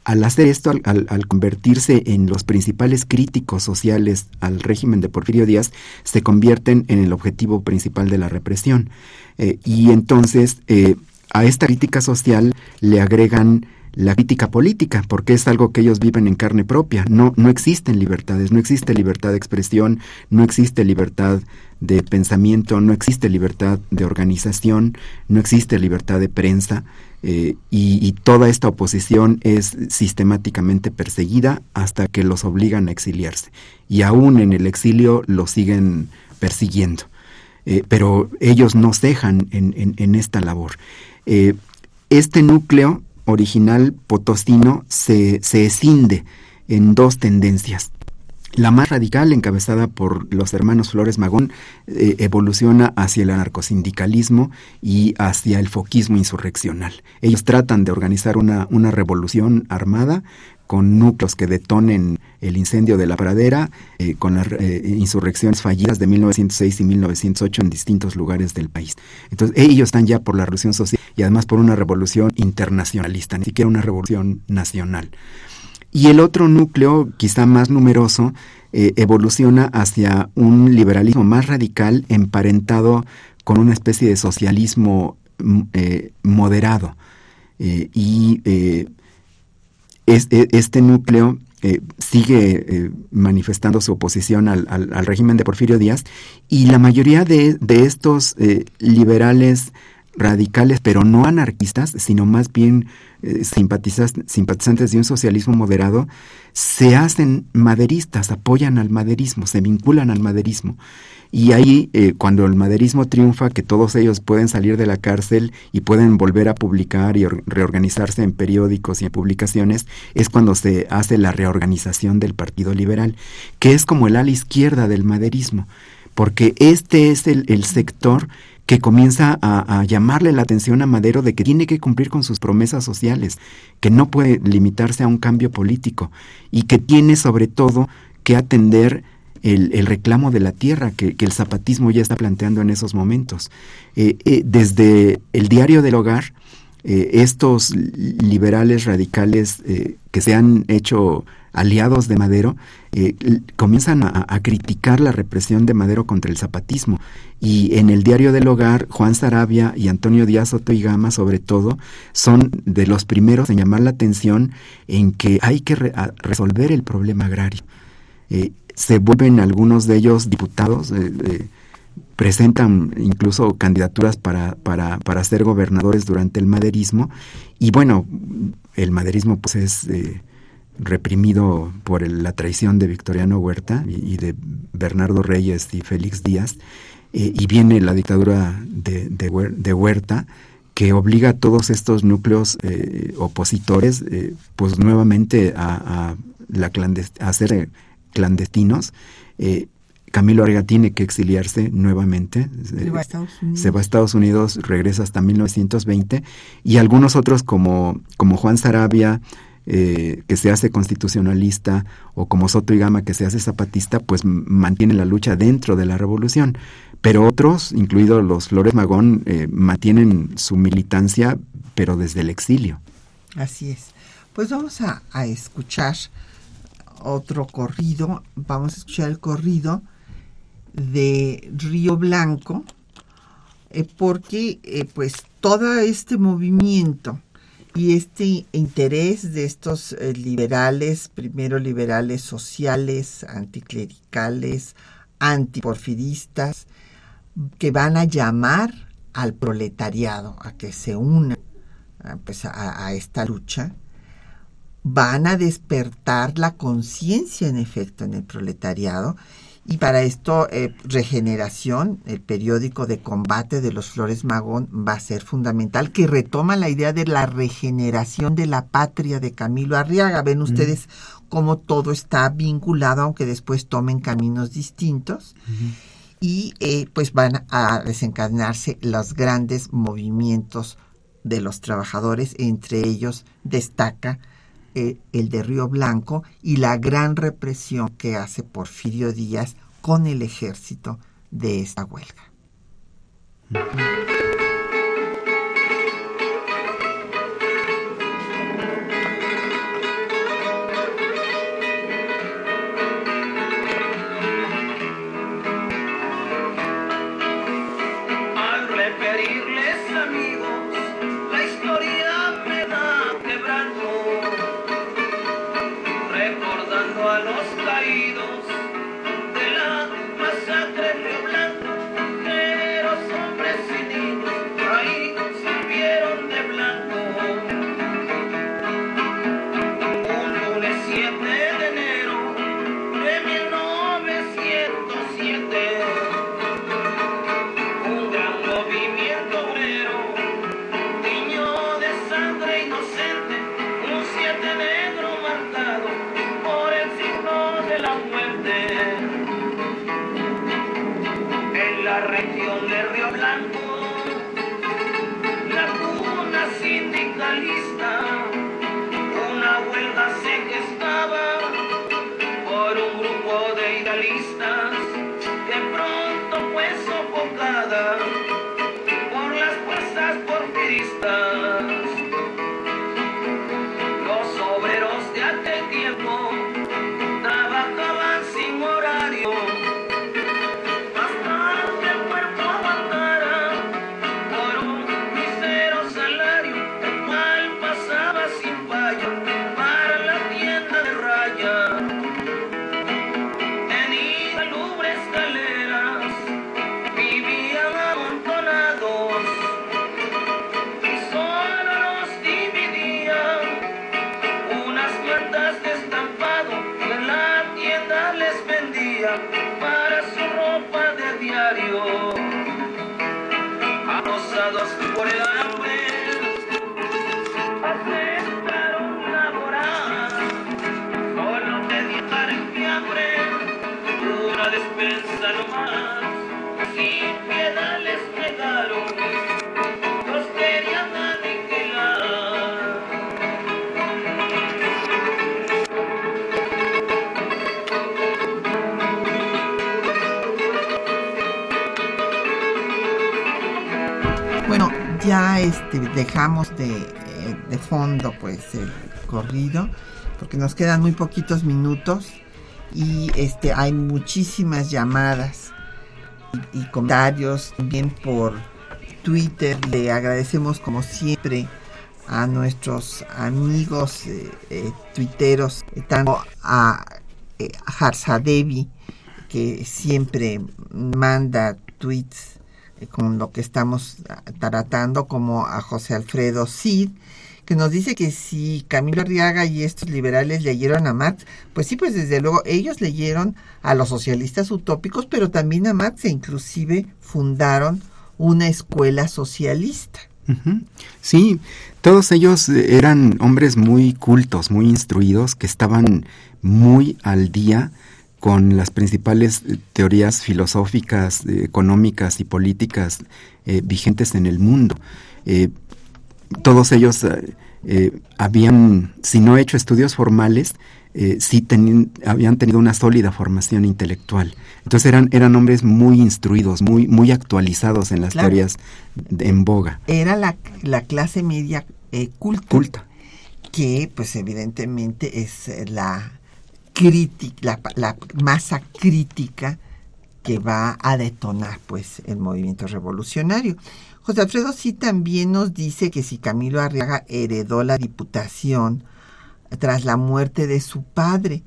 al hacer esto, al, convertirse en los principales críticos sociales al régimen de Porfirio Díaz, se convierten en el objetivo principal de la represión. Eh, y entonces eh, a esta crítica social le agregan la crítica política, porque es algo que ellos viven en carne propia. No, no existen libertades, no existe libertad de expresión, no existe libertad de pensamiento, no existe libertad de organización, no existe libertad de prensa. Eh, y, toda esta oposición es sistemáticamente perseguida hasta que los obligan a exiliarse. Y aún en el exilio los siguen persiguiendo. Eh, pero ellos no cejan en, esta labor. Eh, este núcleo original potosino se, se escinde en dos tendencias. La más radical, encabezada por los hermanos Flores Magón, eh, evoluciona hacia el anarcosindicalismo y hacia el foquismo insurreccional. Ellos tratan de organizar una, una revolución armada con núcleos que detonen el incendio de la pradera, eh, con las eh, insurrecciones fallidas de 1906 y 1908 en distintos lugares del país. Entonces, ellos están ya por la revolución social y además por una revolución internacionalista, ni siquiera una revolución nacional. Y el otro núcleo, quizá más numeroso, eh, evoluciona hacia un liberalismo más radical emparentado con una especie de socialismo mm, eh, moderado. Eh, y e, este núcleo sigue manifestando su oposición al, régimen de Porfirio Díaz y la mayoría de estos liberales radicales, pero no anarquistas, sino más bien eh, simpatizantes de un socialismo moderado, se hacen maderistas, apoyan al maderismo, se vinculan al maderismo. Y ahí, eh, cuando el maderismo triunfa, que todos ellos pueden salir de la cárcel y pueden volver a publicar y reorganizarse en periódicos y en publicaciones, es cuando se hace la reorganización del Partido Liberal, que es como el ala izquierda del maderismo, porque este es el, sector que comienza a, llamarle la atención a Madero de que tiene que cumplir con sus promesas sociales, que no puede limitarse a un cambio político y que tiene sobre todo que atender el, reclamo de la tierra que, el zapatismo ya está planteando en esos momentos. Eh, eh, desde el diario del hogar, eh, estos liberales radicales que se han hecho aliados de Madero, comienzan a, criticar la represión de Madero contra el zapatismo. Y en el diario del hogar, Juan Sarabia y Antonio Díaz Soto Gama, sobre todo, son de los primeros en llamar la atención en que hay que resolver el problema agrario se vuelven algunos de ellos diputados, eh, eh, presentan incluso candidaturas para, para, para, ser gobernadores durante el maderismo y bueno, el maderismo pues es eh, reprimido por la traición de Victoriano Huerta y, de Bernardo Reyes y Félix Díaz y viene la dictadura de, de, Huerta que obliga a todos estos núcleos opositores pues nuevamente a, a la a hacer clandestinos. Eh, Camilo Arriaga tiene que exiliarse nuevamente. Se va, a Estados Unidos. se va a Estados Unidos, regresa hasta 1920, y algunos otros como, como Juan Sarabia, eh, que se hace constitucionalista, o como Soto y Gama, que se hace zapatista, pues mantienen la lucha dentro de la revolución. Pero otros, incluidos los Flores Magón, eh, mantienen su militancia, pero desde el exilio. Así es. Pues vamos a, escuchar otro corrido, vamos a escuchar el corrido de Río Blanco, eh, porque pues todo este movimiento y este interés de estos eh, liberales, primero liberales sociales, anticlericales, antiporfidistas, que van a llamar al proletariado a que se una pues, a esta lucha, van a despertar la conciencia en efecto en el proletariado y para esto eh, Regeneración, el periódico de combate de los Flores Magón, va a ser fundamental, que retoma la idea de la regeneración de la patria de Camilo Arriaga. Ven ustedes cómo todo está vinculado, aunque después tomen caminos distintos. Y eh, pues van a desencadenarse los grandes movimientos de los trabajadores, entre ellos destaca eh, el de Río Blanco y la gran represión que hace Porfirio Díaz con el ejército de esta huelga. Este, dejamos de, eh, de fondo pues el corrido porque nos quedan muy poquitos minutos y este hay muchísimas llamadas y, comentarios también por Twitter. Le agradecemos como siempre a nuestros amigos eh, eh, tuiteros, eh, tanto a, eh, que siempre manda tweets con lo que estamos ah, tratando, como a José Alfredo Cid, que nos dice que si Camilo Arriaga y estos liberales leyeron a Marx, pues sí, pues desde luego ellos leyeron a los socialistas utópicos, pero también a Marx e inclusive fundaron una escuela socialista. Sí, todos ellos eh, eran hombres muy cultos, muy instruidos, que estaban muy al día con las principales eh, teorías filosóficas, eh, económicas y políticas eh, vigentes en el mundo. Eh, todos ellos habían, si no hecho estudios formales, sí teni- habían tenido una sólida formación intelectual. Entonces eran, eran hombres muy instruidos, muy, muy actualizados en las Claro. teorías de- en boga. Era la, la clase media culta, Culta. que pues evidentemente es la crítica, la, la masa crítica que va a detonar pues el movimiento revolucionario. José Alfredo sí también nos dice que si Camilo Arriaga heredó la diputación tras la muerte de su padre,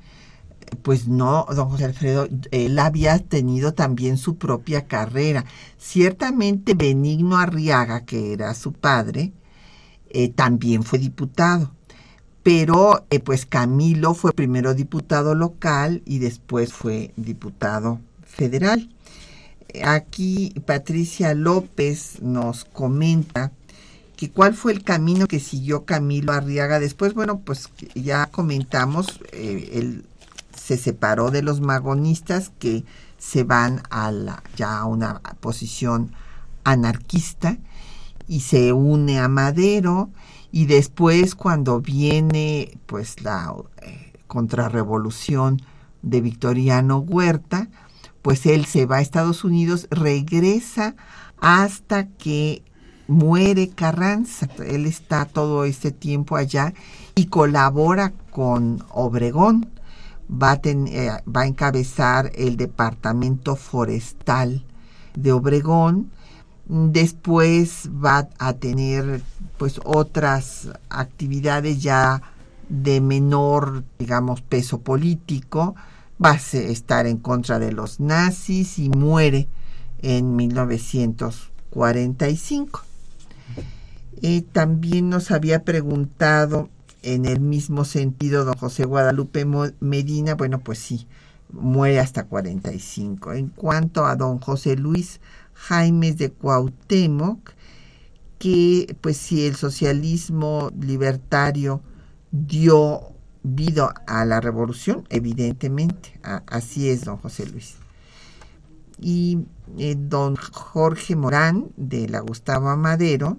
pues no, don José Alfredo, él había tenido también su propia carrera. Ciertamente Benigno Arriaga, que era su padre, eh, también fue diputado. Pero eh, pues Camilo fue primero diputado local y después fue diputado federal. Aquí Patricia López nos comenta que cuál fue el camino que siguió Camilo Arriaga después. Bueno, pues ya comentamos, eh, él se separó de los magonistas que se van a la, ya a una posición anarquista y se une a Madero y después cuando viene pues la eh, contrarrevolución de Victoriano Huerta, pues él se va a Estados Unidos, regresa hasta que muere Carranza. Él está todo este tiempo allá y colabora con Obregón. Va a, eh, va a encabezar el departamento forestal de Obregón. Después va a tener pues otras actividades ya de menor, digamos, peso político. Va a estar en contra de los nazis y muere en 1945. Eh, también nos había preguntado en el mismo sentido don José Guadalupe Medina, bueno, pues sí, muere hasta 45. En cuanto a don José Luis Jaimes de Cuauhtémoc, que pues si el socialismo libertario dio vida a la revolución, evidentemente, así es don José Luis. Y eh, don Jorge Morán de la Gustavo Amadero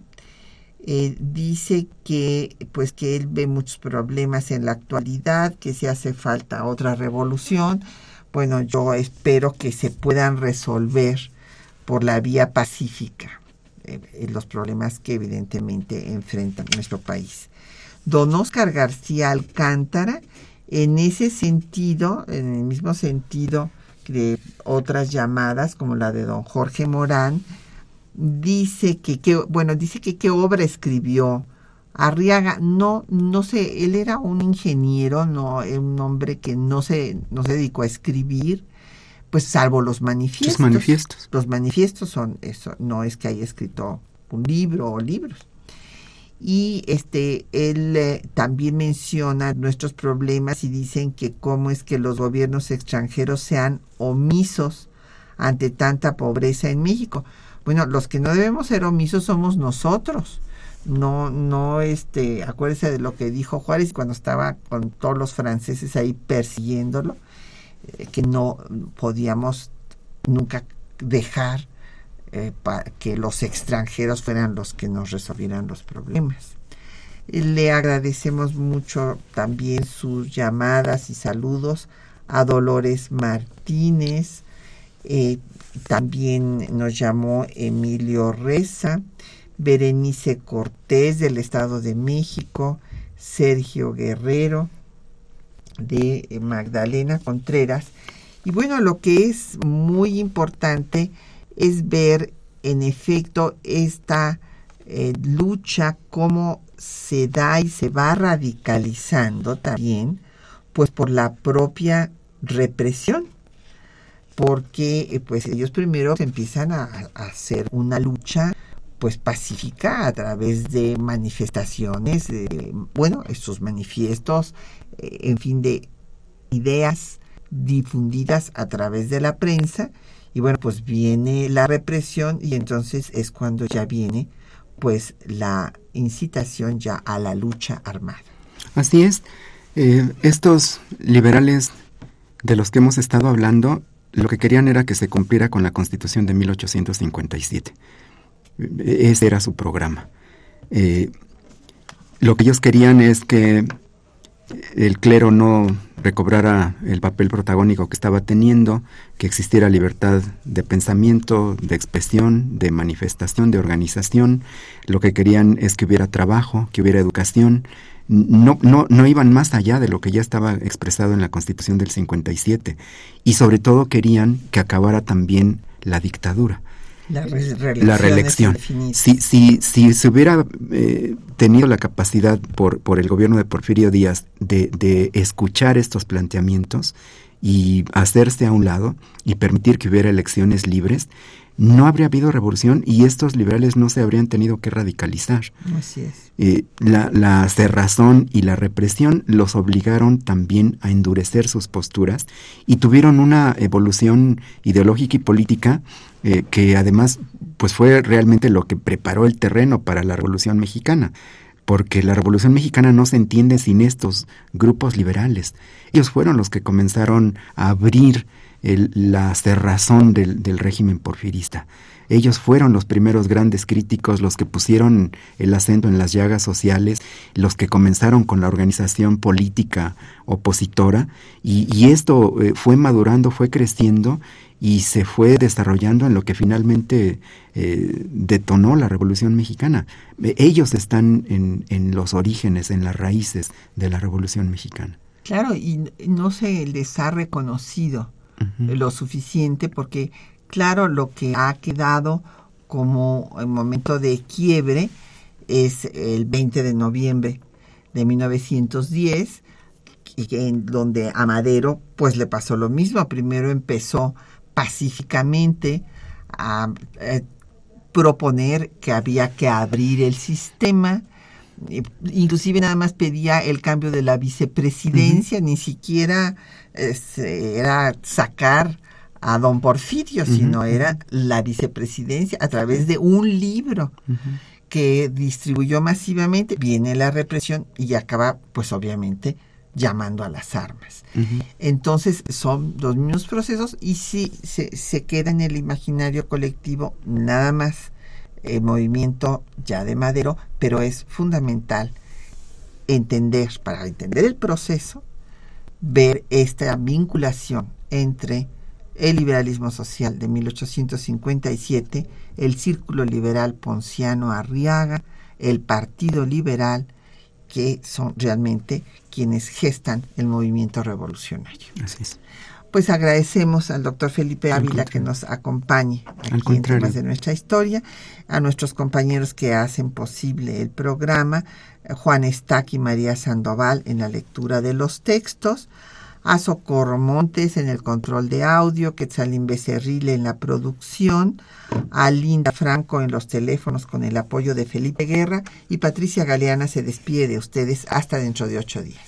eh, dice que pues que él ve muchos problemas en la actualidad, que si hace falta otra revolución. Bueno, yo espero que se puedan resolver por la vía pacífica los problemas que evidentemente enfrenta nuestro país. Don Oscar García Alcántara, en ese sentido, en el mismo sentido de otras llamadas, como la de don Jorge Morán, dice que, que bueno, dice que qué obra escribió Arriaga. No, no sé, él era un ingeniero, no, un hombre que no se, no se dedicó a escribir, pues salvo los manifiestos. Sus manifiestos. Los manifiestos son eso, no es que haya escrito un libro o libros. Y este, él eh, también menciona nuestros problemas y dicen que cómo es que los gobiernos extranjeros sean omisos ante tanta pobreza en México. Bueno, los que no debemos ser omisos somos nosotros. No, no, este, acuérdese de lo que dijo Juárez cuando estaba con todos los franceses ahí persiguiéndolo, eh, que no podíamos nunca dejar eh, que los extranjeros fueran los que nos resolvieran los problemas. Le agradecemos mucho también sus llamadas y saludos a Dolores Martínez. Eh, también nos llamó Emilio Reza, Berenice Cortés del Estado de México, Sergio Guerrero de Magdalena Contreras. Y bueno, lo que es muy importante es ver en efecto esta eh, lucha, cómo se da y se va radicalizando también, pues por la propia represión, porque eh, pues ellos primero empiezan a, hacer una lucha pues pacífica a través de manifestaciones, bueno, estos manifiestos, eh, en fin, de ideas difundidas a través de la prensa, y bueno, pues viene la represión y entonces es cuando ya viene pues la incitación ya a la lucha armada. Así es. Eh, estos liberales de los que hemos estado hablando, lo que querían era que se cumpliera con la Constitución de 1857. Ese era su programa. Eh, lo que ellos querían es que el clero no recobrara el papel protagónico que estaba teniendo, que existiera libertad de pensamiento, de expresión, de manifestación, de organización. Lo que querían es que hubiera trabajo, que hubiera educación. No, no, no iban más allá de lo que ya estaba expresado en la Constitución del 57. Y sobre todo querían que acabara también la dictadura. La, reelección. Si, si, si se hubiera eh, tenido la capacidad por, por el gobierno de Porfirio Díaz de, de escuchar estos planteamientos y hacerse a un lado y permitir que hubiera elecciones libres, no habría habido revolución y estos liberales no se habrían tenido que radicalizar. Así es. Eh, la, la, cerrazón y la represión los obligaron también a endurecer sus posturas y tuvieron una evolución ideológica y política eh, que además pues fue realmente lo que preparó el terreno para la Revolución Mexicana porque la Revolución Mexicana no se entiende sin estos grupos liberales. Ellos fueron los que comenzaron a abrir la cerrazón del, del régimen porfirista. Ellos fueron los primeros grandes críticos, los que pusieron el acento en las llagas sociales, los que comenzaron con la organización política opositora, y, esto eh, fue madurando, fue creciendo y se fue desarrollando en lo que finalmente eh, detonó la Revolución Mexicana. ellos están en, en los orígenes, en las raíces de la Revolución Mexicana. Claro, y no se les ha reconocido lo suficiente porque, claro, lo que ha quedado como el momento de quiebre es el 20 de noviembre de 1910, y en donde a Madero pues le pasó lo mismo. Primero empezó pacíficamente a, eh, proponer que había que abrir el sistema, inclusive nada más pedía el cambio de la vicepresidencia, ni siquiera este, era sacar a don Porfirio, sino era la vicepresidencia a través de un libro que distribuyó masivamente, viene la represión y acaba, pues obviamente, llamando a las armas. Entonces son los mismos procesos y sí se, se, queda en el imaginario colectivo nada más el movimiento ya de Madero, pero es fundamental entender, para entender el proceso, ver esta vinculación entre el liberalismo social de 1857, el Círculo Liberal Ponciano Arriaga, el Partido Liberal, que son realmente quienes gestan el movimiento revolucionario. Pues agradecemos al doctor Felipe Ávila que nos acompañe aquí en temas de nuestra historia, a nuestros compañeros que hacen posible el programa, Juan Estac y María Sandoval en la lectura de los textos, a Socorro Montes en el control de audio, Quetzalín Becerril en la producción, a Linda Franco en los teléfonos con el apoyo de Felipe Guerra y Patricia Galeana se despide de ustedes hasta dentro de ocho días.